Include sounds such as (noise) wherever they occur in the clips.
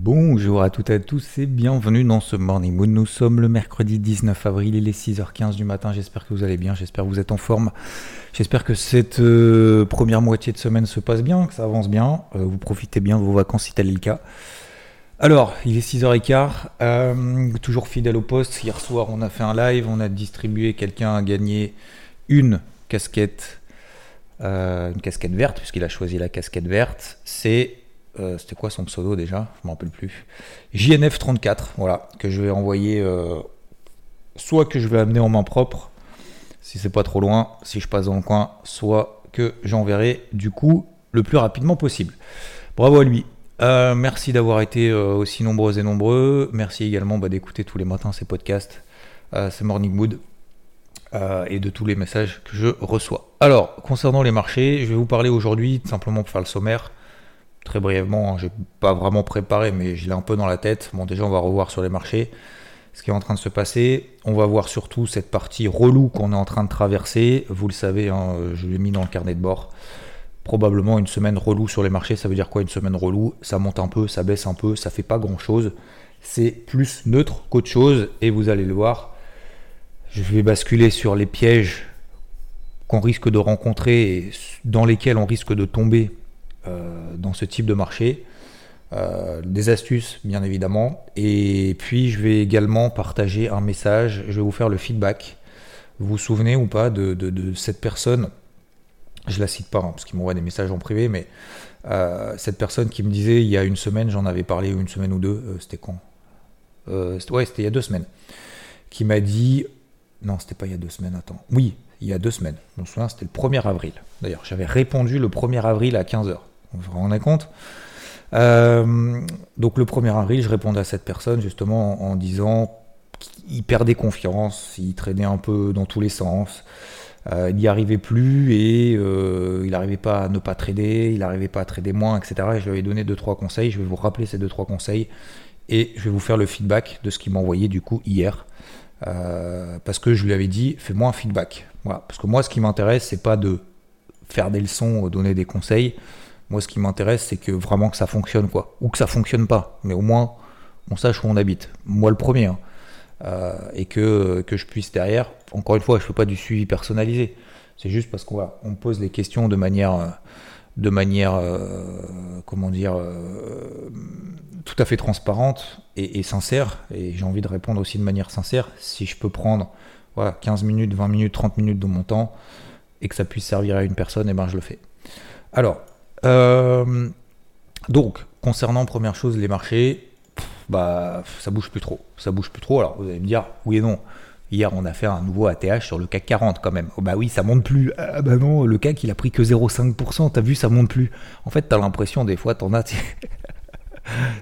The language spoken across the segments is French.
Bonjour à toutes et à tous et bienvenue dans ce Morning Mood. Nous sommes le mercredi 19 avril, il est 6h15 du matin. J'espère que vous allez bien, j'espère que vous êtes en forme. J'espère que cette euh, première moitié de semaine se passe bien, que ça avance bien. Euh, vous profitez bien de vos vacances si tel est le cas. Alors, il est 6h15, euh, toujours fidèle au poste. Hier soir, on a fait un live, on a distribué, quelqu'un a gagné une casquette, une casquette verte, puisqu'il a choisi la casquette verte. C'est, euh, c'était quoi son pseudo déjà? Je m'en rappelle plus. JNF34, voilà, que je vais envoyer, euh, soit que je vais amener en main propre, si c'est pas trop loin, si je passe dans le coin, soit que j'enverrai du coup le plus rapidement possible. Bravo à lui. Euh, merci d'avoir été aussi nombreux et nombreux. Merci également bah, d'écouter tous les matins ces podcasts, ces Morning Mood, et de tous les messages que je reçois. Alors, concernant les marchés, je vais vous parler aujourd'hui, simplement pour faire le sommaire, très brièvement. hein, j'ai pas vraiment préparé, mais je l'ai un peu dans la tête. Bon, déjà, on va revoir sur les marchés ce qui est en train de se passer. On va voir surtout cette partie relou qu'on est en train de traverser. Vous le savez, hein, je l'ai mis dans le carnet de bord probablement une semaine relou sur les marchés. Ça veut dire quoi une semaine relou? Ça monte un peu, ça baisse un peu, ça fait pas grand chose. C'est plus neutre qu'autre chose et vous allez le voir. Je vais basculer sur les pièges qu'on risque de rencontrer et dans lesquels on risque de tomber dans ce type de marché. Euh, des astuces, bien évidemment. Et puis, je vais également partager un message. Je vais vous faire le feedback. Vous vous souvenez ou pas de, cette personne? Je la cite pas hein, parce qu'il m'envoie des messages en privé, mais euh, cette personne qui me disait il y a une semaine, j'en avais parlé une semaine ou deux, euh, c'était quand? Euh, Ouais, c'était il y a deux semaines, qui m'a dit non, c'était pas il y a deux semaines, attends, oui, il y a deux semaines, je me souviens, c'était le 1er avril. D'ailleurs, j'avais répondu le 1er avril à 15h. Vous vous rendez compte Euh, Donc le 1er avril, je répondais à cette personne justement en, disant qu'il perdait confiance, il traînait un peu dans tous les sens. Euh, il n'y arrivait plus et euh, il n'arrivait pas à ne pas trader, il n'arrivait pas à trader moins, etc. Et je lui avais donné 2-3 conseils. Je vais vous rappeler ces 2-3 conseils et je vais vous faire le feedback de ce qu'il m'a envoyé du coup hier. Parce que je lui avais dit, fais-moi un feedback. Voilà. Parce que moi, ce qui m'intéresse, c'est pas de faire des leçons, donner des conseils. Moi, ce qui m'intéresse, c'est que vraiment que ça fonctionne, quoi. Ou que ça fonctionne pas. Mais au moins, on sache où on habite. Moi, le premier. hein. Euh, et que, que je puisse derrière, encore une fois, je ne fais pas du suivi personnalisé. C'est juste parce qu'on va- on pose les questions de manière, euh, de manière euh, comment dire, tout à fait transparente et, sincère. Et j'ai envie de répondre aussi de manière sincère. Si je peux prendre voilà, 15 minutes, 20 minutes, 30 minutes de mon temps et que ça puisse servir à une personne, et ben je le fais. Alors, euh, donc, concernant première chose, les marchés, bah ça bouge plus trop. Ça bouge plus trop. Alors vous allez me dire, oui et non. Hier, on a fait un nouveau ATH sur le CAC 40 quand même. Oh, bah oui, ça monte plus. Ah bah non, le CAC il a pris que 0,5%. T'as vu, ça monte plus. En fait, t'as l'impression des fois, t'en as. (laughs)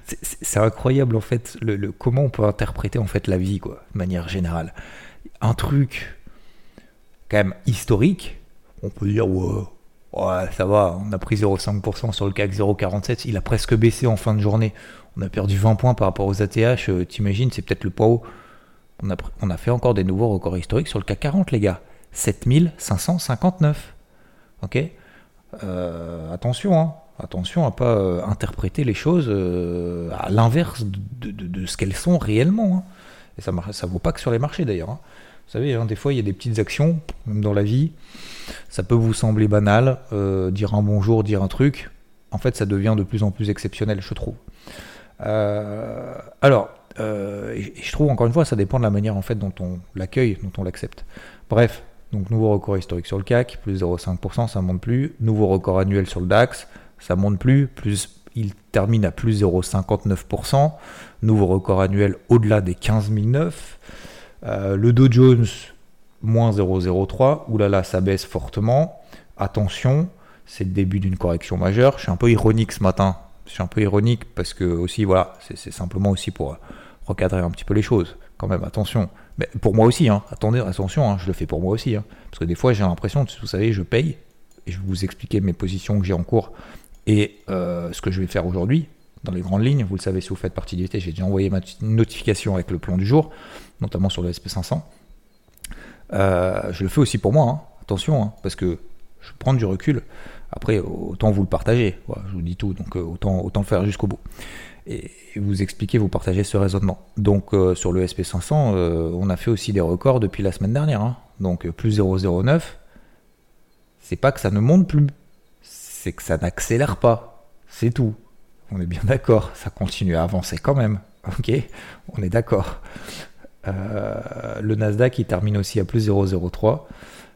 c'est- incroyable en fait le- comment on peut interpréter en fait la vie quoi, de manière générale. Un truc quand même historique, on peut dire ouais, ouais ça va, on a pris 0,5% sur le CAC 0,47, il a presque baissé en fin de journée. On a perdu 20 points par rapport aux ATH, euh, t'imagines, c'est peut-être le pas haut. On a, fait encore des nouveaux records historiques sur le CAC 40, les gars. 7559. Ok? Euh, Attention, hein. Attention à pas euh, interpréter les choses à l'inverse de, ce qu'elles sont réellement. hein. Et ça ne vaut pas que sur les marchés d'ailleurs. hein. Vous savez, hein, des fois il y a des petites actions, même dans la vie, ça peut vous sembler banal, euh, dire un bonjour, dire un truc. En fait, ça devient de plus en plus exceptionnel, je trouve. Euh, alors, euh, et je trouve encore une fois, ça dépend de la manière en fait dont on l'accueille, dont on l'accepte. Bref, donc nouveau record historique sur le CAC, plus 0,5%, ça monte plus. Nouveau record annuel sur le DAX, ça monte plus, plus il termine à plus 0,59%. Nouveau record annuel au-delà des 15 009. Euh, le Dow Jones, moins 0,03. Oulala, ça baisse fortement. Attention, c'est le début d'une correction majeure. Je suis un peu ironique ce matin. Je suis un peu ironique parce que aussi, voilà, c'est simplement aussi pour recadrer un petit peu les choses. Quand même, attention. Mais pour moi aussi, hein. attendez, attention, hein, je le fais pour moi aussi. Hein. parce que des fois, j'ai l'impression, vous savez, je paye je vais vous expliquer mes positions que j'ai en cours et euh, ce que je vais faire aujourd'hui dans les grandes lignes. Vous le savez si vous faites partie du VT, j'ai déjà envoyé ma notification avec le plan du jour, notamment sur le SP500. Euh, je le fais aussi pour moi, hein. attention, hein, parce que je prends du recul. Après, autant vous le partager. je vous dis tout, donc euh, autant, le faire jusqu'au bout. Et vous expliquer, vous partagez ce raisonnement. Donc sur le SP500, on a fait aussi des records depuis la semaine dernière. Hein. Donc plus 0,09. C'est pas que ça ne monte plus, c'est que ça n'accélère pas. C'est tout. On est bien d'accord, ça continue à avancer quand même. Ok, on est d'accord. Euh, le Nasdaq, il termine aussi à plus 0,03.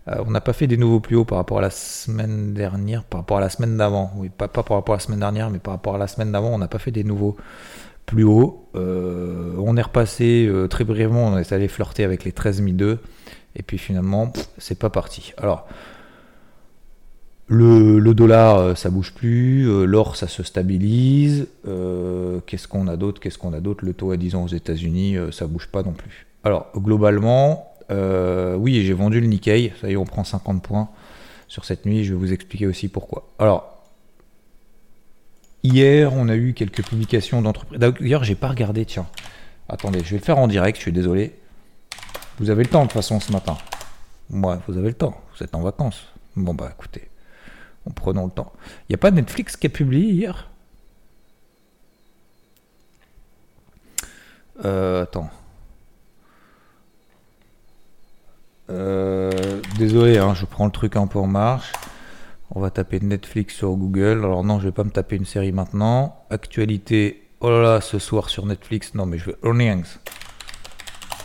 Euh, on n'a pas fait des nouveaux plus hauts par rapport à la semaine dernière, par rapport à la semaine d'avant. Oui, pas, par rapport à la semaine dernière, mais par rapport à la semaine d'avant, on n'a pas fait des nouveaux plus hauts. Euh, on est repassé très brièvement, on est allé flirter avec les 13002. Et puis finalement, c'est pas parti. Alors, le, dollar, euh, ça bouge plus. Euh, l'or, ça se stabilise. Euh, qu'est-ce qu'on a d'autre Qu'est-ce qu'on a d'autre? Le taux à 10 ans aux États-Unis, ça bouge pas non plus. Alors, globalement, oui, j'ai vendu le Nikkei. Ça y est, on prend 50 points sur cette nuit. Je vais vous expliquer aussi pourquoi. Alors, hier, on a eu quelques publications d'entreprises. D'ailleurs, j'ai pas regardé. Tiens, attendez, je vais le faire en direct. Je suis désolé. Vous avez le temps de toute façon ce matin. Moi, vous avez le temps. Vous êtes en vacances. Bon bah écoutez en prenant le temps. Il n'y a pas Netflix qui a publié hier? Euh, Attends. Euh, désolé, hein, je prends le truc un peu en marche. On va taper Netflix sur Google. Alors non, je vais pas me taper une série maintenant. Actualité. Oh là là, ce soir sur Netflix. Non, mais je veux earnings.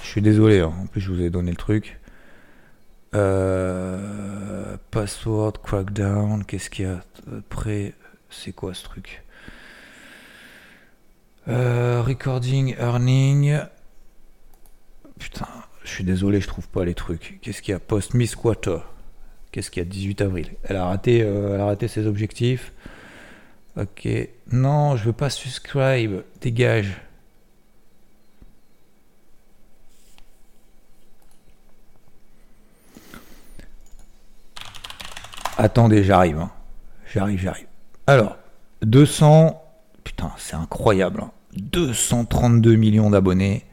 Je suis désolé. Hein. En plus, je vous ai donné le truc. Euh, password, crackdown, qu'est-ce qu'il y a après? C'est quoi ce truc? Euh, Recording, earning. Putain, je suis désolé, je trouve pas les trucs. Qu'est-ce qu'il y a? Post Miss. Qu'est-ce qu'il y a? 18 avril. Elle a raté, euh, elle a raté ses objectifs. Ok. Non, je veux pas subscribe. Dégage. Attendez, j'arrive. Hein. J'arrive, j'arrive. Alors, 200. Putain, c'est incroyable. 232 hein. millions d'abonnés.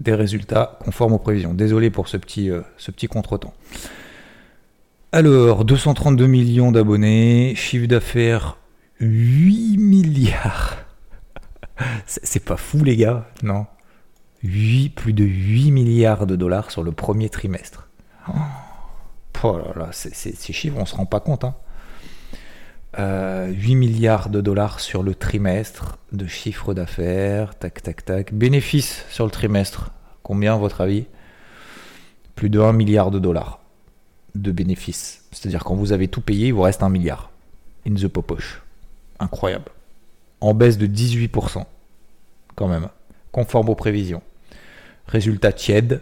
Des résultats conformes aux prévisions. Désolé pour ce petit, euh, ce petit contretemps. Alors, 232 millions d'abonnés. Chiffre d'affaires 8 milliards. (laughs) C'est pas fou, les gars, non? 8, plus de 8 milliards de dollars sur le premier trimestre. Oh. Là là, ces chiffres, on se rend pas compte. 8 hein. euh, milliards de dollars sur le trimestre de chiffre d'affaires, tac tac tac. Bénéfices sur le trimestre, combien à votre avis? Plus de 1 milliard de dollars de bénéfices. C'est-à-dire quand vous avez tout payé, il vous reste 1 milliard. In the poche. Incroyable. En baisse de 18%. Quand même. Conforme aux prévisions. Résultat tiède,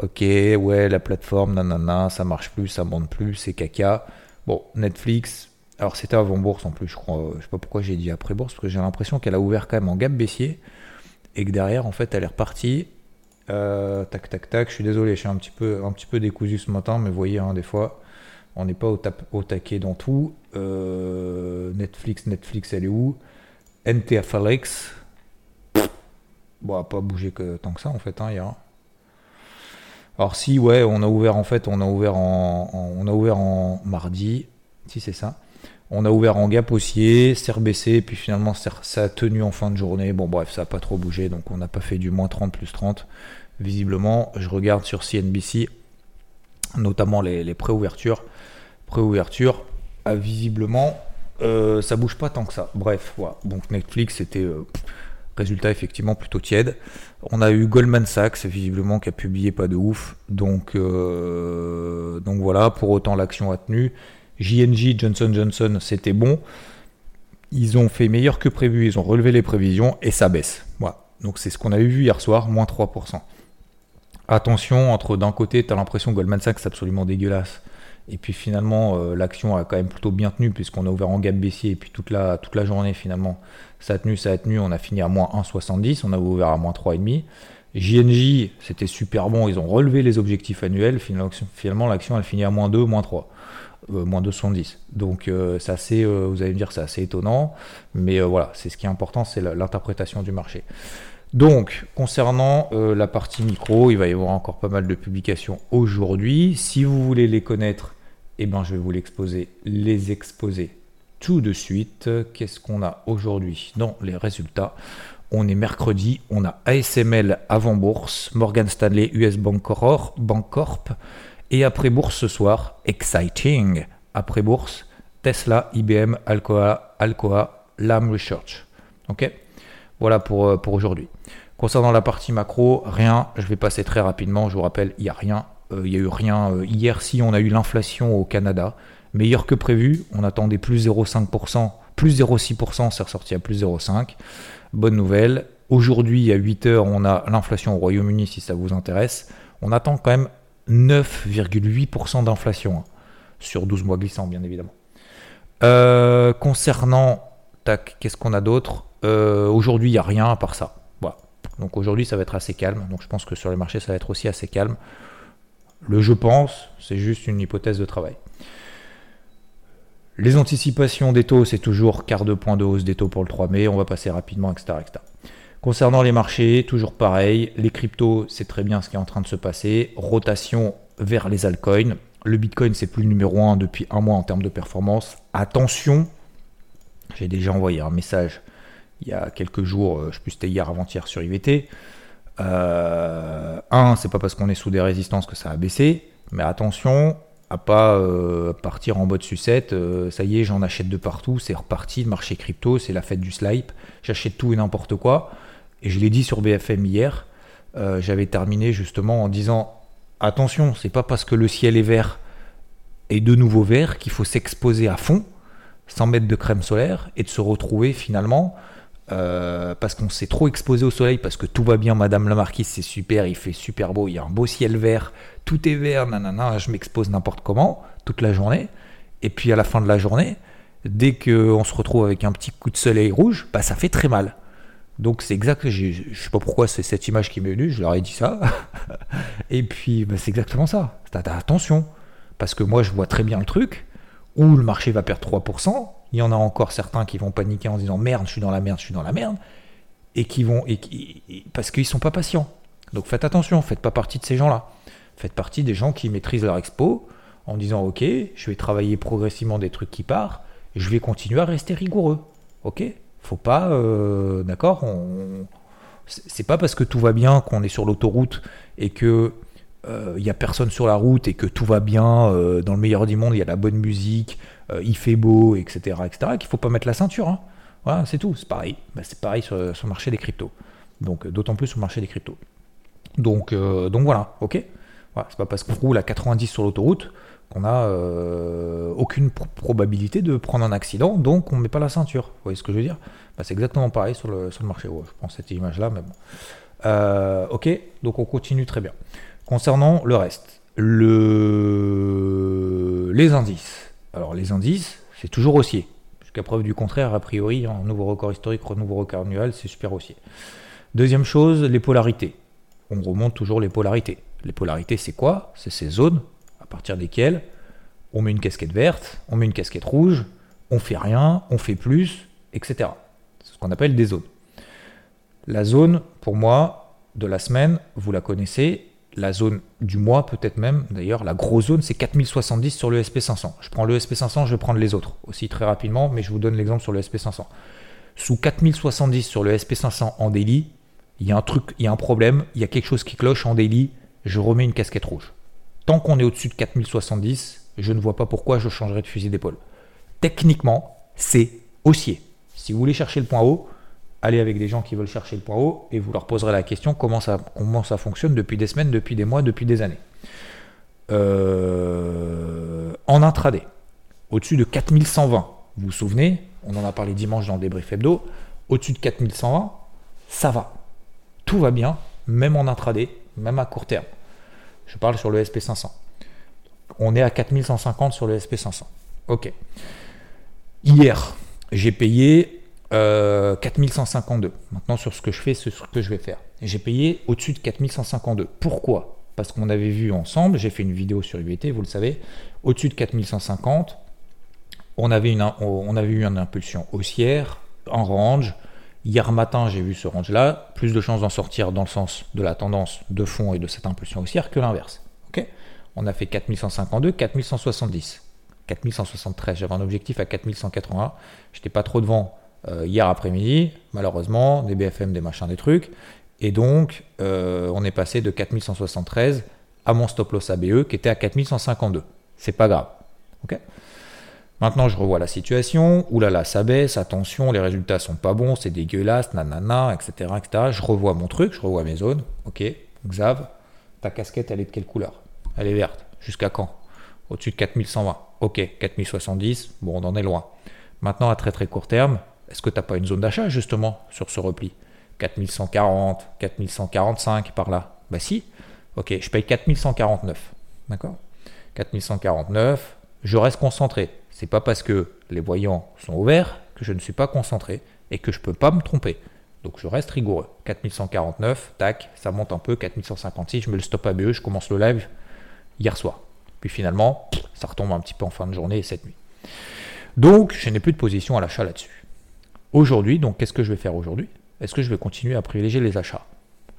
Ok, ouais, la plateforme, nanana, ça marche plus, ça monte plus, c'est caca. Bon, Netflix, alors c'était avant bourse en plus, je crois. Je sais pas pourquoi j'ai dit après bourse, parce que j'ai l'impression qu'elle a ouvert quand même en gap baissier et que derrière, en fait, elle est repartie. Euh, tac, tac, tac. Je suis désolé, je suis un petit peu, un petit peu décousu ce matin, mais vous voyez, hein, des fois, on n'est pas au, au, taquet dans tout. Euh, Netflix, Netflix, elle est où? NTFLX. Bon, pas bougé que tant que ça, en fait, hein, hier. Alors si ouais, on a ouvert en fait, on a ouvert en, mardi, si c'est ça. On a ouvert en gap haussier, s'est rebaissé, puis finalement ça a tenu en fin de journée. Bon bref, ça n'a pas trop bougé, donc on n'a pas fait du moins 30 plus 30. Visiblement, je regarde sur CNBC, notamment les, les préouvertures. Préouverture, visiblement, euh, ça bouge pas tant que ça. Bref, voilà. Donc Netflix, c'était euh, résultat effectivement plutôt tiède. On a eu Goldman Sachs, visiblement, qui a publié pas de ouf. Donc, euh, voilà, pour autant l'action a tenu. JNJ, Johnson Johnson, c'était bon. Ils ont fait meilleur que prévu, ils ont relevé les prévisions et ça baisse. Voilà. Donc c'est ce qu'on a vu hier soir, moins 3%. Attention, entre d'un côté, tu l'impression que Goldman Sachs c'est absolument dégueulasse Et puis finalement, euh, l'action a quand même plutôt bien tenu puisqu'on a ouvert en gap baissier et puis toute la, toute la journée finalement, ça a tenu, ça a tenu. On a fini à moins 1,70, on a ouvert à moins 3,5. JNJ, c'était super bon, ils ont relevé les objectifs annuels. Finalement, l'action, elle finit à moins 2, moins 3. Euh, moins 2,70. Donc euh, c'est assez, vous allez me dire, c'est assez étonnant. Mais voilà, c'est ce qui est important, c'est l'interprétation du marché. Donc, concernant la partie micro, il va y avoir encore pas mal de publications aujourd'hui. Si vous voulez les connaître, eh ben, je vais vous l'exposer, les exposer tout de suite. Qu'est-ce qu'on a aujourd'hui dans les résultats? On est mercredi, on a ASML avant bourse, Morgan Stanley, US Bancorp, Bancorp et après bourse ce soir, exciting. Après bourse, Tesla, IBM, Alcoa, Alcoa, Lam Research. Ok? Voilà pour, euh, pour aujourd'hui. Concernant la partie macro, rien, je vais passer très rapidement, je vous rappelle, il n'y a rien il n'y a eu rien. Euh, hier, si on a eu l'inflation au Canada, meilleur que prévu. On attendait plus 0,5%, plus 0,6%, c'est ressorti à plus 0,5%. Bonne nouvelle. Aujourd'hui, à 8h, on a l'inflation au Royaume-Uni, si ça vous intéresse. On attend quand même 9,8% d'inflation hein, sur 12 mois glissants, bien évidemment. Euh, concernant, tac, qu'est-ce qu'on a d'autre? Aujourd'hui, il n'y a rien à part ça. Voilà. Donc aujourd'hui, ça va être assez calme. Donc je pense que sur les marchés, ça va être aussi assez calme. Le je pense, c'est juste une hypothèse de travail. Les anticipations des taux, c'est toujours quart de point de hausse des taux pour le 3 mai. On va passer rapidement, etc. Concernant les marchés, toujours pareil. Les cryptos, c'est très bien ce qui est en train de se passer. Rotation vers les altcoins. Le Bitcoin, c'est plus le numéro 1 depuis un mois en termes de performance. Attention, j'ai déjà envoyé un message il y a quelques jours, euh, je sais c'était hier avant-hier sur IVT. Euh, un, c'est pas parce qu'on est sous des résistances que ça a baissé, mais attention à pas euh, partir en mode sucette. Euh, ça y est, j'en achète de partout, c'est reparti, le marché crypto, c'est la fête du slipe. J'achète tout et n'importe quoi. Et je l'ai dit sur BFM hier, j'avais terminé justement en disant attention, c'est pas parce que le ciel est vert et de nouveau vert qu'il faut s'exposer à fond, sans mettre de crème solaire, et de se retrouver finalement euh, parce qu'on s'est trop exposé au soleil, parce que tout va bien, Madame la Marquise, c'est super, il fait super beau, il y a un beau ciel vert, tout est vert, nanana, je m'expose n'importe comment, toute la journée. Et puis à la fin de la journée, dès qu'on se retrouve avec un petit coup de soleil rouge, bah ça fait très mal. Donc c'est exact, je sais pas pourquoi c'est cette image qui m'est venue, je leur ai dit ça. (laughs) Et puis bah, c'est exactement ça. Attention, parce que moi je vois très bien le truc, où le marché va perdre 3%, il y en a encore certains qui vont paniquer en disant merde, je suis dans la merde, je suis dans la merde, et qui vont et, parce qu'ils sont pas patients. Donc faites attention, faites pas partie de ces gens-là. Faites partie des gens qui maîtrisent leur expo en disant ok, je vais travailler progressivement des trucs qui partent, je vais continuer à rester rigoureux. Ok, faut pas, euh, d'accord, on... c'est pas parce que tout va bien qu'on est sur l'autoroute et que il euh, n'y a personne sur la route et que tout va bien, euh, dans le meilleur du monde, il y a la bonne musique, euh, il fait beau, etc., etc., qu'il faut pas mettre la ceinture. Hein. Voilà, c'est tout, c'est pareil. Bah, c'est pareil sur, le marché des cryptos. Donc, d'autant plus sur le marché des cryptos. Donc, donc voilà, ok voilà, C'est pas parce qu'on roule à 90 sur l'autoroute qu'on a aucune probabilité de prendre un accident, donc on ne met pas la ceinture. Vous voyez ce que je veux dire? Bah, C'est exactement pareil sur le, marché. je prends cette image-là, mais bon. ok, donc on continue très bien. Concernant le reste, le... les indices. Alors les indices, c'est toujours haussier. Jusqu'à preuve du contraire, a priori, un nouveau record historique, nouveau record annuel, c'est super haussier. Deuxième chose, les polarités. On remonte toujours les polarités. Les polarités, c'est quoi? C'est ces zones à partir desquelles on met une casquette verte, on met une casquette rouge, on fait rien, on fait plus, etc. C'est ce qu'on appelle des zones. La zone, pour moi, de la semaine, vous la connaissez, la zone du mois, peut-être même, d'ailleurs, la grosse zone, c'est 4070 sur le SP500. Je prends le SP500, je vais prendre les autres aussi très rapidement, mais je vous donne l'exemple sur le SP500. Sous 4070 sur le SP500 en daily, il y a un truc, il y a un problème, il y a quelque chose qui cloche en daily, je remets une casquette rouge. Tant qu'on est au-dessus de 4070, je ne vois pas pourquoi je changerai de fusil d'épaule. Techniquement, c'est haussier. Si vous voulez chercher le point haut, allez avec des gens qui veulent chercher le point haut et vous leur poserez la question comment ça, fonctionne depuis des semaines, depuis des mois, depuis des années. Euh, en intraday, au-dessus de 4120, vous vous souvenez, on en a parlé dimanche dans le débrief hebdo, au-dessus de 4120, ça va. Tout va bien, même en intraday, même à court terme. Je parle sur le SP500. on est à 4150 sur le SP500. Ok. Hier, j'ai payé 4152. Maintenant, sur ce que je fais, c'est ce que je vais faire. J'ai payé au-dessus de 4152. Pourquoi? Parce qu'on avait vu ensemble, j'ai fait une vidéo sur UVT, vous le savez, au-dessus de 4150, on avait, une, on avait eu une impulsion haussière en range. Hier matin, j'ai vu ce range-là, plus de chances d'en sortir dans le sens de la tendance de fond et de cette impulsion haussière que l'inverse. Ok? On a fait 4152, 4170, 4173. J'avais un objectif à 4181. J'étais pas trop devant euh, hier après-midi, malheureusement, des BFM, des machins, des trucs. Et donc, euh, on est passé de 4173 à mon stop loss ABE qui était à 4152. C'est pas grave. ok? Maintenant, je revois la situation. Ouh là là, ça baisse. Attention, les résultats sont pas bons. C'est dégueulasse. Nanana, etc., etc. Je revois mon truc. Je revois mes zones. Ok. Xav, ta casquette, elle est de quelle couleur? Elle est verte. Jusqu'à quand? Au-dessus de 4120. Ok. 4070. Bon, on en est loin. Maintenant, à très très court terme, est-ce que tu n'as pas une zone d'achat justement sur ce repli? 4140, 4145 par là Bah si. Ok, je paye 4149. D'accord? 4149, je reste concentré. C'est pas parce que les voyants sont ouverts que je ne suis pas concentré et que je peux pas me tromper. Donc je reste rigoureux. 4149, tac, ça monte un peu, 4156, je mets le stop à BE, je commence le live hier soir. Puis finalement, ça retombe un petit peu en fin de journée et cette nuit. Donc je n'ai plus de position à l'achat là-dessus. Aujourd'hui, donc qu'est-ce que je vais faire aujourd'hui? Est-ce que je vais continuer à privilégier les achats?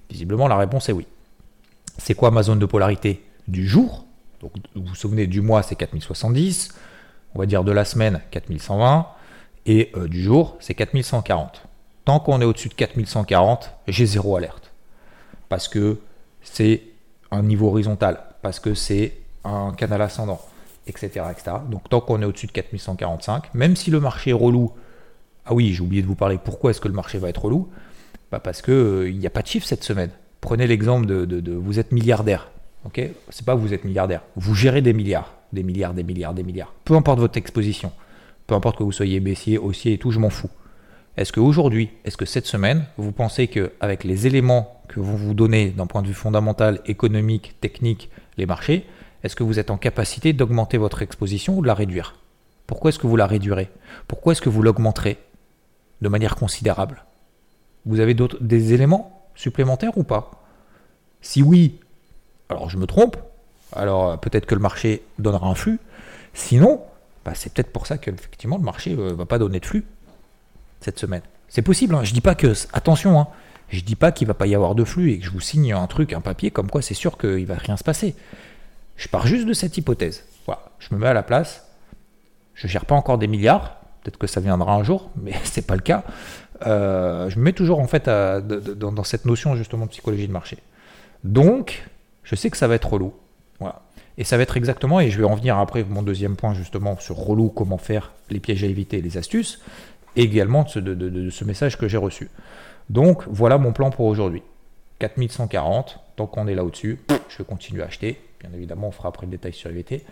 Visiblement, la réponse est oui. C'est quoi ma zone de polarité du jour? Donc, vous vous souvenez, du mois, c'est 4070. On va dire de la semaine, 4120. Et euh, du jour, c'est 4140. Tant qu'on est au-dessus de 4140, j'ai zéro alerte. Parce que c'est un niveau horizontal, parce que c'est un canal ascendant, etc. etc. Donc tant qu'on est au-dessus de 4145, même si le marché est relou, ah oui, j'ai oublié de vous parler. Pourquoi est-ce que le marché va être relou? Bah Parce qu'il euh, n'y a pas de chiffre cette semaine. Prenez l'exemple de, vous êtes milliardaire. Ok? C'est pas vous êtes milliardaire. Vous gérez des milliards. Des milliards, des milliards, des milliards. Peu importe votre exposition. Peu importe que vous soyez baissier, haussier et tout, je m'en fous. Est-ce qu'aujourd'hui, est-ce que cette semaine, vous pensez qu'avec les éléments que vont vous donner d'un point de vue fondamental, économique, technique, les marchés, est-ce que vous êtes en capacité d'augmenter votre exposition ou de la réduire? Pourquoi est-ce que vous la réduirez? Pourquoi est-ce que vous l'augmenterez? De manière considérable Vous avez d'autres des éléments supplémentaires ou pas? Si oui, alors je me trompe. Alors euh, peut-être que le marché donnera un flux. Sinon, bah, c'est peut-être pour ça qu'effectivement le marché ne euh, va pas donner de flux cette semaine. C'est possible. Hein. Je dis pas que attention. Hein, je dis pas qu'il va pas y avoir de flux et que je vous signe un truc, un papier comme quoi c'est sûr qu'il va rien se passer. Je pars juste de cette hypothèse. Je me mets à la place. Je gère pas encore des milliards. Peut-être que ça viendra un jour, mais (laughs) c'est pas le cas. Euh, je me mets toujours en fait dans, cette notion justement de psychologie de marché. Donc, je sais que ça va être relou. Voilà. Et ça va être exactement, et je vais en venir après mon deuxième point justement sur relou, comment faire les pièges à éviter les astuces, et également de ce, de ce message que j'ai reçu. Donc voilà mon plan pour aujourd'hui. 4140, tant qu'on est là au-dessus, je vais continuer à acheter. Bien évidemment, on fera après le détail sur IVT.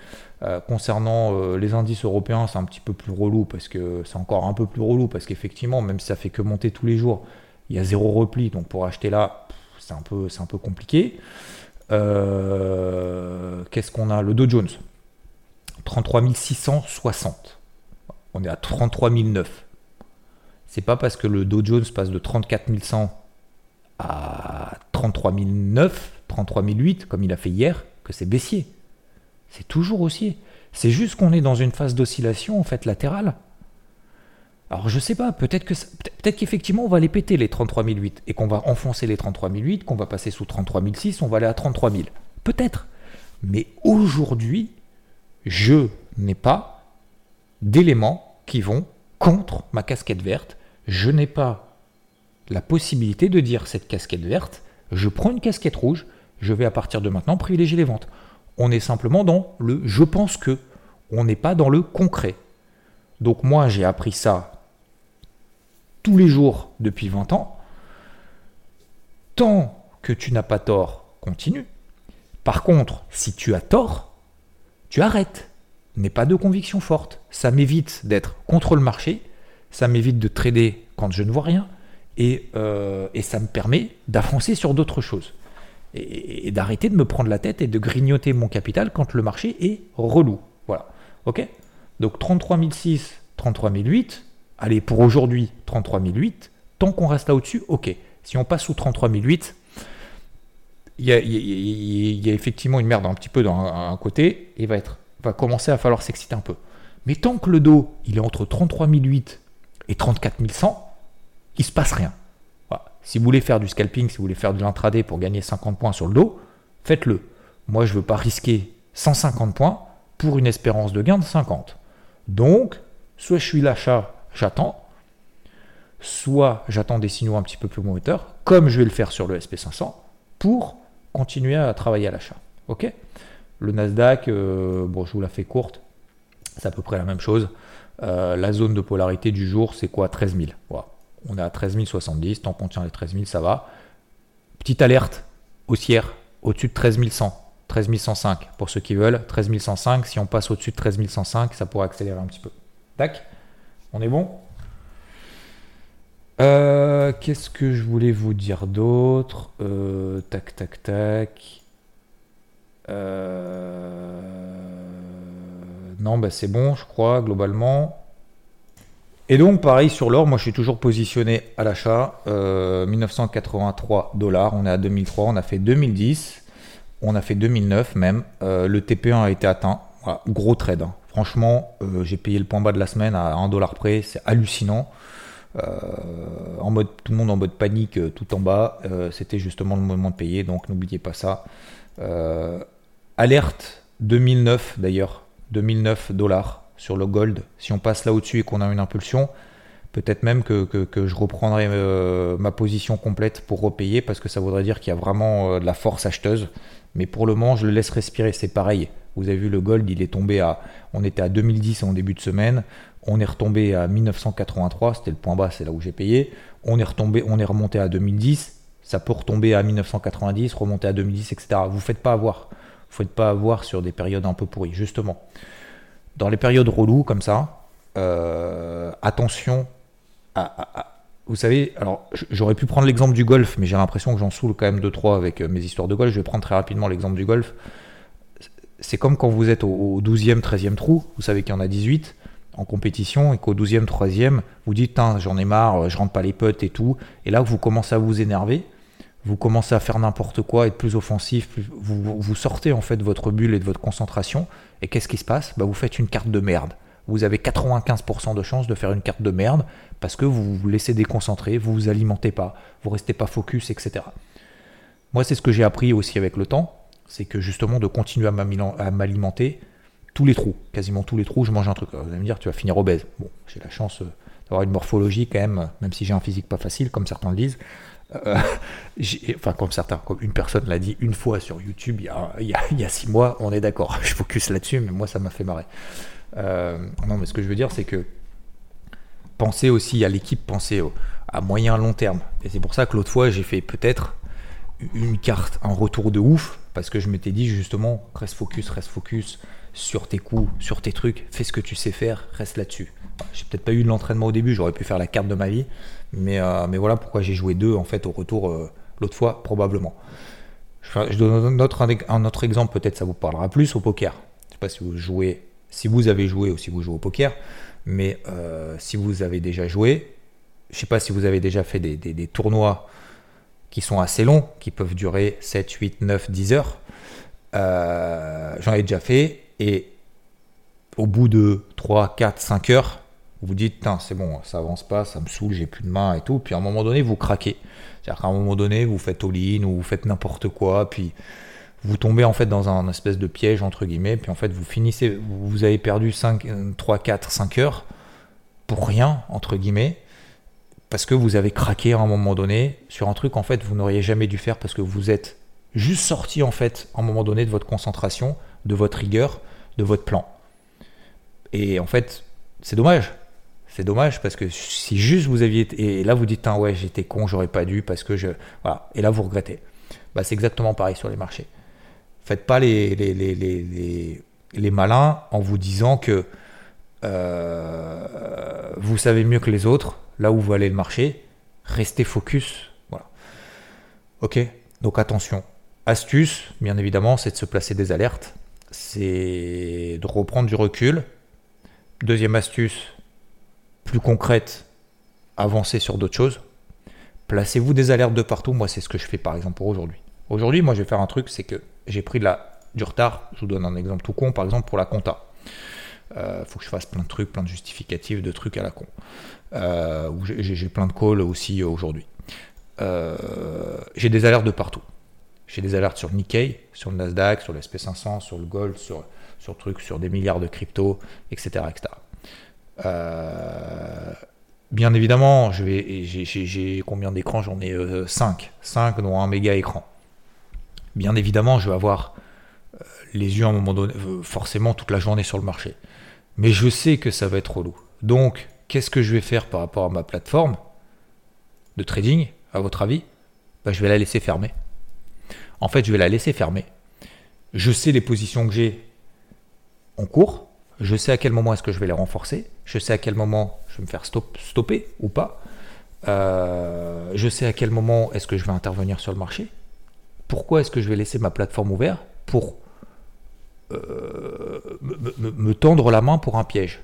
Euh, concernant euh, les indices européens, c'est un petit peu plus relou parce que c'est encore un peu plus relou parce qu'effectivement, même si ça fait que monter tous les jours, il y a zéro repli. Donc pour acheter là, c'est un peu, c'est un peu compliqué. Euh, qu'est-ce qu'on a? Le Dow Jones, 33 660. On est à 33 009. C'est pas parce que le Dow Jones passe de 34 100 à 33 009, 33 008 comme il a fait hier, que c'est baissier. C'est toujours haussier. C'est juste qu'on est dans une phase d'oscillation en fait latérale. Alors je sais pas, peut-être que peut-être qu'effectivement on va les péter les 33 008 et qu'on va enfoncer les 33 008, qu'on va passer sous 33 006, on va aller à 33 000. Peut-être. Mais aujourd'hui, je n'ai pas d'éléments qui vont contre ma casquette verte. Je n'ai pas la possibilité de dire cette casquette verte, je prends une casquette rouge, je vais à partir de maintenant privilégier les ventes. On est simplement dans le je pense que. On n'est pas dans le concret. Donc moi j'ai appris ça tous les jours depuis 20 ans. Tant que tu n'as pas tort, continue. Par contre, si tu as tort, tu arrêtes. N'aie pas de conviction forte. Ça m'évite d'être contre le marché, ça m'évite de trader quand je ne vois rien, et, euh, et ça me permet d'avancer sur d'autres choses. Et, d'arrêter de me prendre la tête et de grignoter mon capital quand le marché est relou. Voilà. Ok? Donc 33 006, 33 008. Allez, pour aujourd'hui, 33 008. Tant qu'on reste là au-dessus, ok. Si on passe sous 33 008, il y, a, effectivement une merde un petit peu dans un, côté et va, être, va commencer à falloir s'exciter un peu. Mais tant que le dos, il est entre 33 008 et 34 100, il ne se passe rien. Si vous voulez faire du scalping, si vous voulez faire de l'intraday pour gagner 50 points sur le dos, faites-le. Moi, je ne veux pas risquer 150 points pour une espérance de gain de 50. Donc, soit je suis l'achat, j'attends, soit j'attends des signaux un petit peu plus moteurs, comme je vais le faire sur le SP500, pour continuer à travailler à l'achat. Ok? Le Nasdaq, euh, je vous la fais courte, c'est à peu près la même chose. Euh, la zone de polarité du jour, c'est quoi? 13 000. Voilà on est à 13 070, tant qu'on tient les 13 000, ça va. Petite alerte haussière au-dessus de 13 100, 13 105 pour ceux qui veulent, 13 105, si on passe au-dessus de 13 105, ça pourrait accélérer un petit peu. Tac, on est bon euh, Qu'est-ce que je voulais vous dire d'autre? Euh, Tac, tac, tac. Euh, non, bah c'est bon, je crois, globalement. Et donc, pareil sur l'or, moi je suis toujours positionné à l'achat. 1983 euh, dollars, on est à 2003, on a fait 2010, on a fait 2009 même. Euh, le TP1 a été atteint. gros trade. Hein. Franchement, euh, j'ai payé le point bas de la semaine à 1 dollar près, c'est hallucinant. en mode, tout le monde en mode panique tout en bas. C'était justement le moment de payer, donc n'oubliez pas ça. alerte 2009 d'ailleurs, 2009 dollars sur le gold. Si on passe là au-dessus et qu'on a une impulsion, peut-être même que, je reprendrai euh, ma position complète pour repayer parce que ça voudrait dire qu'il y a vraiment euh, de la force acheteuse. Mais pour le moment, je le laisse respirer. C'est pareil. Vous avez vu le gold, il est tombé à. On était à 2010 en début de semaine. On est retombé à 1983, c'était le point bas, c'est là où j'ai payé. On est retombé, on est remonté à 2010. Ça peut retomber à 1990, remonter à 2010, etc. Vous faites pas avoir. Vous faites pas avoir sur des périodes un peu pourries, justement dans les périodes reloues comme ça, euh, attention à, Vous savez, alors j'aurais pu prendre l'exemple du golf, mais j'ai l'impression que j'en saoule quand même 2-3 avec euh, mes histoires de golf. Je vais prendre très rapidement l'exemple du golf. C'est comme quand vous êtes au, 12e, 13e trou, vous savez qu'il y en a 18 en compétition et qu'au 12e, 13e, vous dites j'en ai marre, je rentre pas les putts et tout. Et là, vous commencez à vous énerver vous commencez à faire n'importe quoi, être plus offensif, vous, sortez en fait de votre bulle et de votre concentration, et qu'est-ce qui se passe? Bah, Vous faites une carte de merde. Vous avez 95% de chance de faire une carte de merde parce que vous vous laissez déconcentrer, vous vous alimentez pas, vous restez pas focus, etc. Moi, c'est ce que j'ai appris aussi avec le temps, c'est que justement de continuer à m'alimenter tous les trous, quasiment tous les trous, je mange un truc. Vous allez me dire, tu vas finir obèse. Bon, j'ai la chance euh, d'avoir une morphologie quand même, même si j'ai un physique pas facile, comme certains le disent. Euh, (laughs) enfin, comme certains, comme une personne l'a dit une fois sur YouTube il y a, six mois, on est d'accord. (laughs) Je focus là-dessus, mais moi ça m'a fait marrer. Euh, non, mais ce que je veux dire, c'est que pensez aussi à l'équipe, pensez à moyen long terme. Et c'est pour ça que l'autre fois, j'ai fait peut-être une carte, un retour de ouf, parce que je m'étais dit justement, reste focus, reste focus sur tes coups, sur tes trucs, fais ce que tu sais faire, reste là-dessus. J'ai peut-être pas eu de l'entraînement au début, j'aurais pu faire la carte de ma vie, mais, euh, mais voilà pourquoi j'ai joué deux en fait au retour euh, l'autre fois, probablement. Je, donne un autre, un autre exemple, peut-être ça vous parlera plus au poker. Je sais pas si vous jouez, si vous avez joué ou si vous jouez au poker, mais euh, si vous avez déjà joué, je sais pas si vous avez déjà fait des, des, tournois qui sont assez longs, qui peuvent durer 7, 8, 9, 10 heures. J'en ai déjà fait et au bout de 3, 4, 5 heures, vous dites, c'est bon, ça avance pas, ça me saoule, j'ai plus de main et tout. Puis à un moment donné, vous craquez. C'est-à-dire qu'à un moment donné, vous faites all-in ou vous faites n'importe quoi, puis vous tombez en fait dans un espèce de piège, entre guillemets, puis en fait, vous finissez, vous avez perdu 5, 3, 4, 5 heures pour rien, entre guillemets, parce que vous avez craqué à un moment donné sur un truc, en fait, vous n'auriez jamais dû faire parce que vous êtes juste sorti, en fait, à un moment donné de votre concentration, de votre rigueur, de votre plan. Et en fait, c'est dommage c'est dommage parce que si juste vous aviez et là vous dites ouais j'étais con j'aurais pas dû parce que je voilà. Et là vous regrettez. Bah, c'est exactement pareil sur les marchés. Faites pas les les, les, les, les malins en vous disant que euh, vous savez mieux que les autres là où vous allez le marché. Restez focus. Voilà. Ok. Donc attention. Astuce, bien évidemment, c'est de se placer des alertes. C'est de reprendre du recul. Deuxième astuce, plus concrète, avancer sur d'autres choses. Placez-vous des alertes de partout. Moi, c'est ce que je fais par exemple pour aujourd'hui. Aujourd'hui, moi, je vais faire un truc, c'est que j'ai pris la, du retard. Je vous donne un exemple tout con, par exemple pour la compta. Il euh, faut que je fasse plein de trucs, plein de justificatifs, de trucs à la con. Euh, j'ai plein de calls aussi aujourd'hui. Euh, j'ai des alertes de partout. J'ai des alertes sur Nikkei, sur le Nasdaq, sur le SP500, sur le Gold, sur, sur trucs, sur des milliards de crypto, etc. etc. Euh, bien évidemment, j'ai combien d'écrans? J'en ai 5. 5 dont un méga écran. Bien évidemment, je vais avoir les yeux à un moment donné, forcément toute la journée sur le marché. Mais je sais que ça va être relou. Donc, qu'est-ce que je vais faire par rapport à ma plateforme de trading, à votre avis? Bah, Je vais la laisser fermer. En fait, je vais la laisser fermer. Je sais les positions que j'ai en cours. Je sais à quel moment est-ce que je vais les renforcer. Je sais à quel moment je vais me faire stopper ou pas. Euh, je sais à quel moment est-ce que je vais intervenir sur le marché. Pourquoi est-ce que je vais laisser ma plateforme ouverte Pour euh, me, tendre la main pour un piège.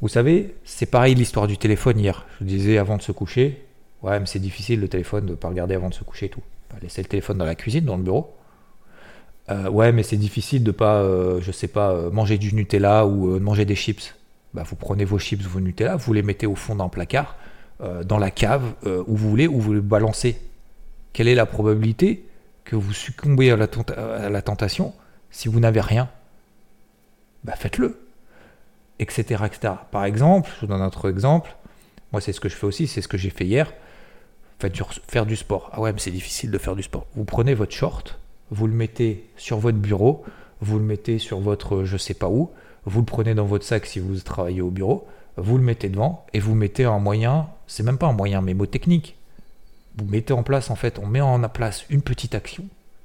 Vous savez, c'est pareil l'histoire du téléphone hier. Je disais avant de se coucher, ouais, mais c'est difficile le téléphone de ne pas regarder avant de se coucher et tout. laisser le téléphone dans la cuisine, dans le bureau. Euh, ouais, mais c'est difficile de pas, euh, je sais pas, manger du Nutella ou manger des chips. Bah, vous prenez vos chips, vos Nutella, vous les mettez au fond d'un placard, dans la cave, où vous voulez, où vous les balancez. Quelle est la probabilité que vous succombez à à la tentation si vous n'avez rien, bah faites-le. Etc, etc. Par exemple, je vous donne un autre exemple. Moi, c'est ce que je fais aussi, c'est ce que j'ai fait hier. Faites faire du sport. Ah ouais, mais c'est difficile de faire du sport. Vous prenez votre short, vous le mettez sur votre bureau, vous le mettez sur votre je sais pas où, vous le prenez dans votre sac si vous travaillez au bureau, vous le mettez devant et vous mettez un moyen, c'est même pas un moyen, mais mot technique. Vous mettez en place, en fait, on met en place une petite action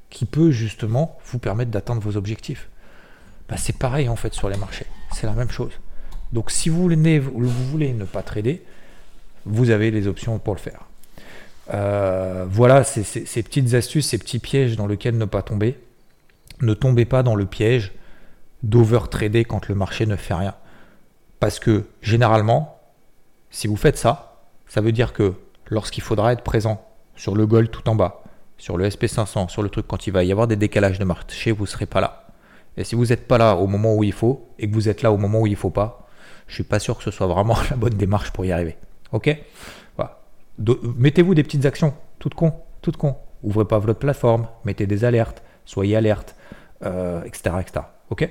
qui peut justement vous permettre d'atteindre vos objectifs. Bah, c'est pareil en fait sur les marchés, c'est la même chose. Donc si vous voulez ne pas trader, vous avez les options pour le faire. Euh, voilà ces, petites astuces, ces petits pièges dans lesquels ne pas tomber. Ne tombez pas dans le piège d'over-trader quand le marché ne fait rien. Parce que généralement, si vous faites ça, ça veut dire que lorsqu'il faudra être présent sur le gold tout en bas, sur le SP500, sur le truc, quand il va y avoir des décalages de marché, vous ne serez pas là. Et si vous n'êtes pas là au moment où il faut, et que vous êtes là au moment où il ne faut pas, je ne suis pas sûr que ce soit vraiment (laughs) la bonne démarche pour y arriver. Ok? Mettez-vous des petites actions, toutes con, toutes con. Ouvrez pas votre plateforme, mettez des alertes, soyez alerte, euh, etc., etc. Ok?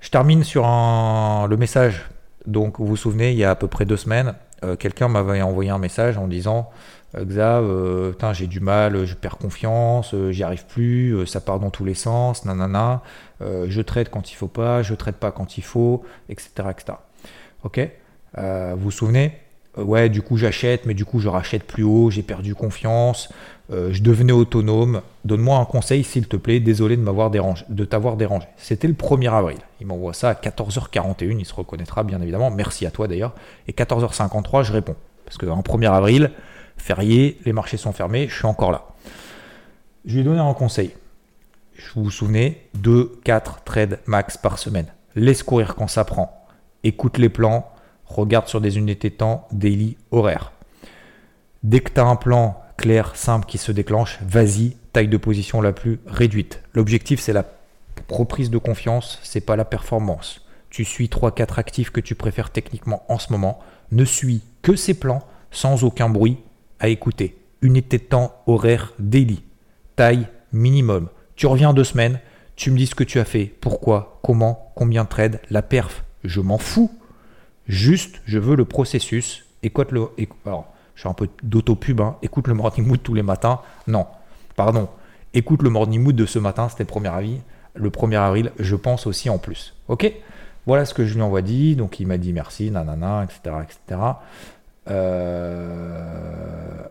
Je termine sur le message. Donc, vous vous souvenez, il y a à peu près deux semaines, euh, quelqu'un m'avait envoyé un message en disant euh, Xav, j'ai du mal, je perds confiance, j'y arrive plus, ça part dans tous les sens, nanana, je traite quand il faut pas, je traite pas quand il faut, etc. etc. Ok? Vous vous souvenez? Ouais, du coup j'achète, mais du coup je rachète plus haut, j'ai perdu confiance, je devenais autonome. Donne-moi un conseil s'il te plaît, désolé de m'avoir dérangé, de t'avoir dérangé. C'était le 1er avril. Il m'envoie ça à 14h41, il se reconnaîtra bien évidemment. Merci à toi d'ailleurs. Et 14h53, je réponds. Parce qu'en 1er avril, férié, les marchés sont fermés, je suis encore là. Je lui ai donné un conseil. Vous vous souvenez, 2, 4 trades max par semaine. Laisse courir quand ça prend. Écoute les plans, regarde sur des unités temps, daily, horaire. Dès que tu as un plan clair, simple qui se déclenche, vas-y, taille de position la plus réduite. L'objectif, c'est la reprise de confiance, c'est pas la performance. Tu suis 3-4 actifs que tu préfères techniquement en ce moment. Ne suis que ces plans sans aucun bruit à écouter. Unité de temps horaire daily. Taille minimum. Tu reviens deux semaines, tu me dis ce que tu as fait, pourquoi, comment, combien de trades, la perf, je m'en fous. Juste, je veux le processus. Écoute le. Alors, je suis un peu d'auto-pub, hein. écoute le morning mood tous les matins. Non, pardon. Écoute le morning mood de ce matin, c'était le premier avis. Le 1er avril, je pense aussi en plus. Ok? Voilà ce que je lui envoie dit. Donc il m'a dit merci, nanana, etc. etc. Euh,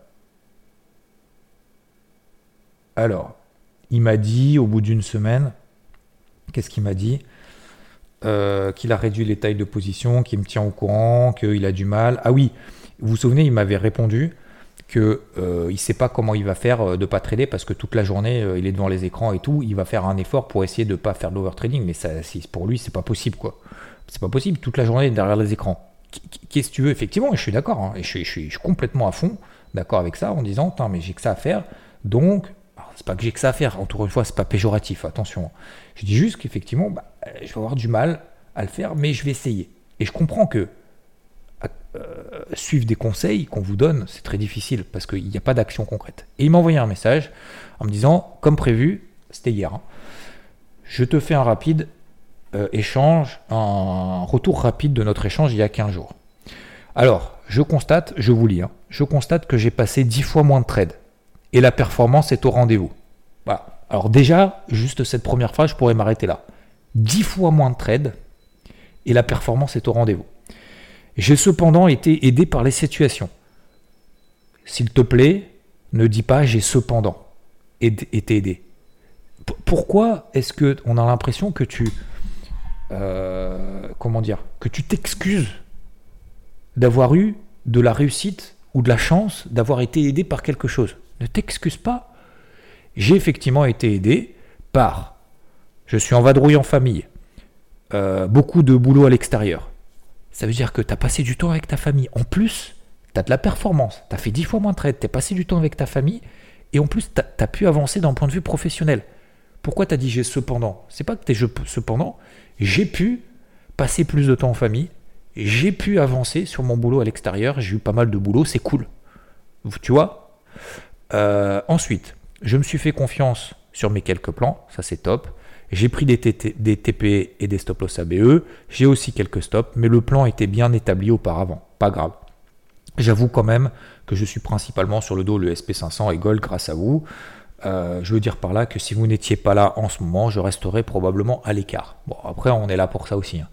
alors, il m'a dit au bout d'une semaine, qu'est-ce qu'il m'a dit? Euh, Qu'il a réduit les tailles de position, qu'il me tient au courant, qu'il a du mal. Ah oui, vous vous souvenez, il m'avait répondu que euh, il sait pas comment il va faire euh, de pas trader parce que toute la journée euh, il est devant les écrans et tout, il va faire un effort pour essayer de pas faire de l'overtrading, mais ça, pour lui c'est pas possible quoi. C'est pas possible toute la journée derrière les écrans. Qu'est-ce que tu veux? Effectivement, je suis d'accord, hein, et je suis, complètement à fond d'accord avec ça en disant, mais j'ai que ça à faire, donc c'est pas que j'ai que ça à faire. Encore une fois, c'est pas péjoratif, attention. Je dis juste qu'effectivement, bah, je vais avoir du mal à le faire, mais je vais essayer. Et je comprends que euh, suivre des conseils qu'on vous donne, c'est très difficile parce qu'il n'y a pas d'action concrète. Et il m'a envoyé un message en me disant, comme prévu, c'était hier, hein, je te fais un rapide euh, échange, un retour rapide de notre échange il y a 15 jours. Alors, je constate, je vous lis, hein, je constate que j'ai passé 10 fois moins de trades et la performance est au rendez-vous. Voilà. Alors déjà, juste cette première phrase, je pourrais m'arrêter là. 10 fois moins de trades et la performance est au rendez-vous. J'ai cependant été aidé par les situations. S'il te plaît, ne dis pas j'ai cependant été aidé. pourquoi est-ce que on a l'impression que tu euh, comment dire que tu t'excuses d'avoir eu de la réussite ou de la chance d'avoir été aidé par quelque chose? Ne t'excuse pas. J'ai effectivement été aidé par je suis en vadrouille en famille, euh, beaucoup de boulot à l'extérieur, ça veut dire que tu as passé du temps avec ta famille. En plus, tu as de la performance. Tu as fait 10 fois moins de trade. Tu as passé du temps avec ta famille. Et en plus, tu as, pu avancer d'un point de vue professionnel. Pourquoi tu as dit j'ai cependant C'est pas que tu es cependant. J'ai pu passer plus de temps en famille. J'ai pu avancer sur mon boulot à l'extérieur. J'ai eu pas mal de boulot. C'est cool. Tu vois? Euh, Ensuite, je me suis fait confiance sur mes quelques plans. Ça, c'est top. J'ai pris des, TP et des stop loss ABE. J'ai aussi quelques stops, mais le plan était bien établi auparavant. Pas grave. J'avoue quand même que je suis principalement sur le dos le SP500 et Gold grâce à vous. Euh, je veux dire par là que si vous n'étiez pas là en ce moment, je resterais probablement à l'écart. Bon, après, on est là pour ça aussi. Hein.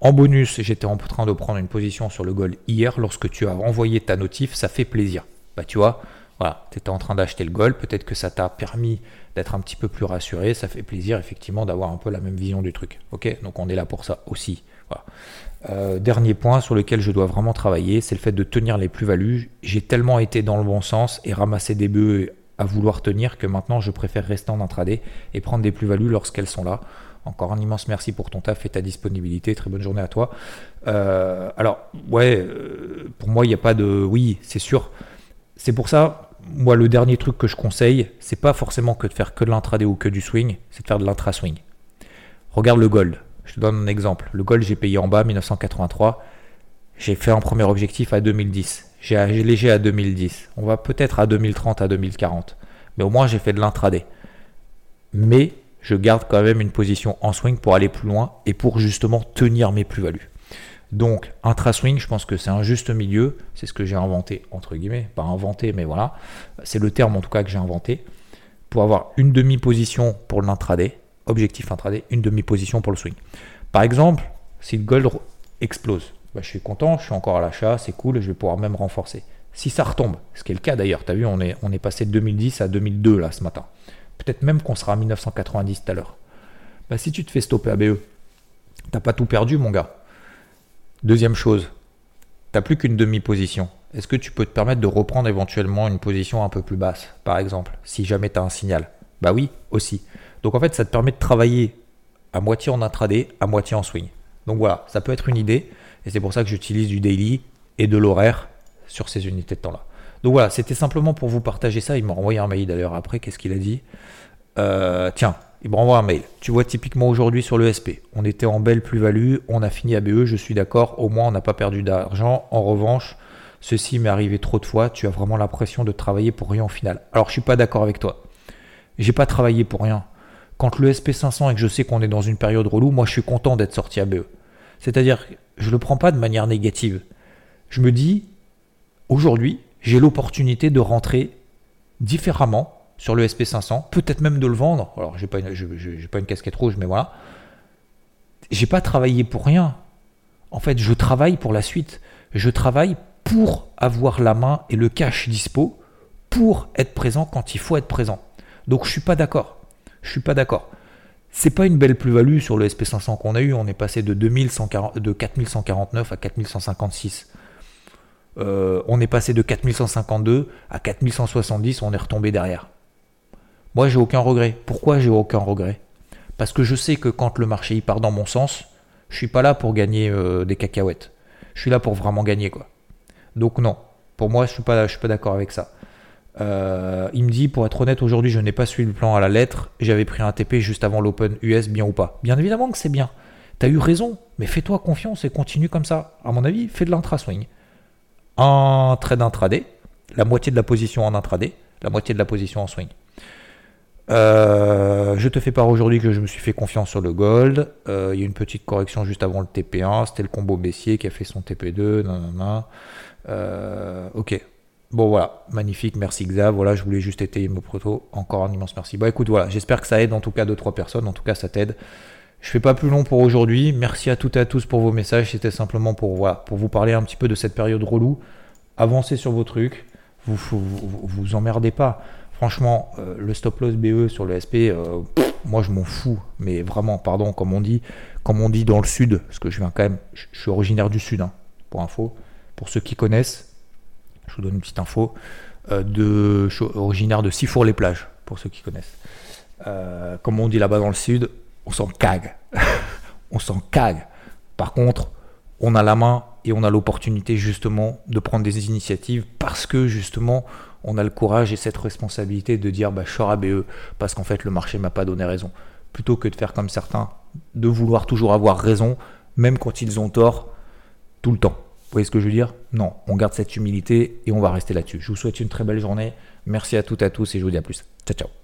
En bonus, j'étais en train de prendre une position sur le Gold hier. Lorsque tu as envoyé ta notif, ça fait plaisir. Bah, tu vois, voilà, tu étais en train d'acheter le Gold. Peut-être que ça t'a permis d'être un petit peu plus rassuré. Ça fait plaisir effectivement d'avoir un peu la même vision du truc. Ok, donc on est là pour ça aussi. Euh, dernier point sur lequel je dois vraiment travailler, c'est le fait de tenir les plus-values. J'ai tellement été dans le bon sens et ramassé des bœufs à vouloir tenir que maintenant je préfère rester en intraday et prendre des plus-values lorsqu'elles sont là. Encore un immense merci pour ton taf et ta disponibilité. Très bonne journée à toi. Euh, alors, ouais, euh, pour moi, il n'y a pas de. Oui, c'est sûr. C'est pour ça, moi, le dernier truc que je conseille, c'est pas forcément que de faire que de l'intraday ou que du swing, c'est de faire de l'intra-swing. Regarde le gold. Je te donne un exemple. Le gold, j'ai payé en bas 1983. J'ai fait un premier objectif à 2010. J'ai allégé à 2010. On va peut-être à 2030, à 2040. Mais au moins, j'ai fait de l'intraday. Mais je garde quand même une position en swing pour aller plus loin et pour justement tenir mes plus-values. Donc, intra-swing, je pense que c'est un juste milieu. C'est ce que j'ai inventé, entre guillemets. Pas inventé, mais voilà. C'est le terme en tout cas que j'ai inventé. Pour avoir une demi-position pour l'intraday, objectif intraday, une demi-position pour le swing. Par exemple, si le gold explose, bah, je suis content, je suis encore à l'achat, c'est cool, je vais pouvoir même renforcer. Si ça retombe, ce qui est le cas d'ailleurs, tu as vu, on est, passé de 2010 à 2002 là ce matin. Peut-être même qu'on sera à 1990 tout à l'heure. Bah, si tu te fais stopper ABE, t'as pas tout perdu mon gars Deuxième chose, t'as plus qu'une demi-position. Est-ce que tu peux te permettre de reprendre éventuellement une position un peu plus basse, par exemple, si jamais tu as un signal? Bah oui, aussi. Donc en fait, ça te permet de travailler à moitié en intraday, à moitié en swing. Donc voilà, ça peut être une idée, et c'est pour ça que j'utilise du daily et de l'horaire sur ces unités de temps-là. Donc voilà, c'était simplement pour vous partager ça. Il m'a envoyé un mail d'ailleurs après, qu'est-ce qu'il a dit? Euh, Tiens, il me renvoie un mail. Tu vois, typiquement aujourd'hui sur le SP, on était en belle plus-value, on a fini à BE, je suis d'accord, au moins on n'a pas perdu d'argent. En revanche, ceci m'est arrivé trop de fois, tu as vraiment l'impression de travailler pour rien au final. Alors je suis pas d'accord avec toi. J'ai pas travaillé pour rien. Quand le SP500 et que je sais qu'on est dans une période relou, moi je suis content d'être sorti à BE. C'est-à-dire, je le prends pas de manière négative. Je me dis, aujourd'hui, j'ai l'opportunité de rentrer différemment sur le SP500, peut-être même de le vendre. Alors, j'ai pas, une, pas une casquette rouge, mais voilà. J'ai pas travaillé pour rien. En fait, je travaille pour la suite. Je travaille pour avoir la main et le cash dispo pour être présent quand il faut être présent. Donc, je suis pas d'accord. Je suis pas d'accord. C'est pas une belle plus-value sur le SP500 qu'on a eu. On est passé de, 2140, de 4149 à 4156. Euh, on est passé de 4152 à 4170, on est retombé derrière. Moi, j'ai aucun regret. Pourquoi j'ai aucun regret? Parce que je sais que quand le marché y part dans mon sens, je suis pas là pour gagner euh, des cacahuètes. Je suis là pour vraiment gagner, quoi. Donc non, pour moi, je suis pas, je suis pas d'accord avec ça. Euh, il me dit, pour être honnête, aujourd'hui, je n'ai pas suivi le plan à la lettre. J'avais pris un TP juste avant l'Open US, bien ou pas? Bien évidemment que c'est bien. T'as eu raison, mais fais-toi confiance et continue comme ça. À mon avis, fais de l'intra-swing. Un trade intraday, la moitié de la position en intraday, la moitié de la position en swing. Euh, je te fais part aujourd'hui que je me suis fait confiance sur le gold. Euh, il y a une petite correction juste avant le TP1. C'était le combo baissier qui a fait son TP2. Euh, ok. Bon voilà, magnifique, merci Xav. Voilà, je voulais juste étayer mon proto. Encore un immense merci. Bon écoute, voilà, j'espère que ça aide en tout cas 2-3 personnes. En tout cas, ça t'aide. Je fais pas plus long pour aujourd'hui. Merci à toutes et à tous pour vos messages. C'était simplement pour, voilà, pour vous parler un petit peu de cette période relou. Avancez sur vos trucs. Vous vous, vous, emmerdez pas. Franchement, euh, le stop loss BE sur le SP, euh, moi je m'en fous. Mais vraiment, pardon, comme on dit, comme on dit dans le sud, parce que je viens quand même, je, suis originaire du sud, hein, pour info. Pour ceux qui connaissent, je vous donne une petite info, euh, de, originaire de Sifour-les-Plages, pour ceux qui connaissent. Comme on dit là-bas dans le sud, on s'en cague. (laughs) on s'en cague. Par contre, on a la main et on a l'opportunité justement de prendre des initiatives parce que justement on a le courage et cette responsabilité de dire bah, je sors ABE parce qu'en fait le marché m'a pas donné raison. Plutôt que de faire comme certains, de vouloir toujours avoir raison, même quand ils ont tort, tout le temps. Vous voyez ce que je veux dire? Non, on garde cette humilité et on va rester là-dessus. Je vous souhaite une très belle journée. Merci à toutes et à tous et je vous dis à plus. Ciao ciao.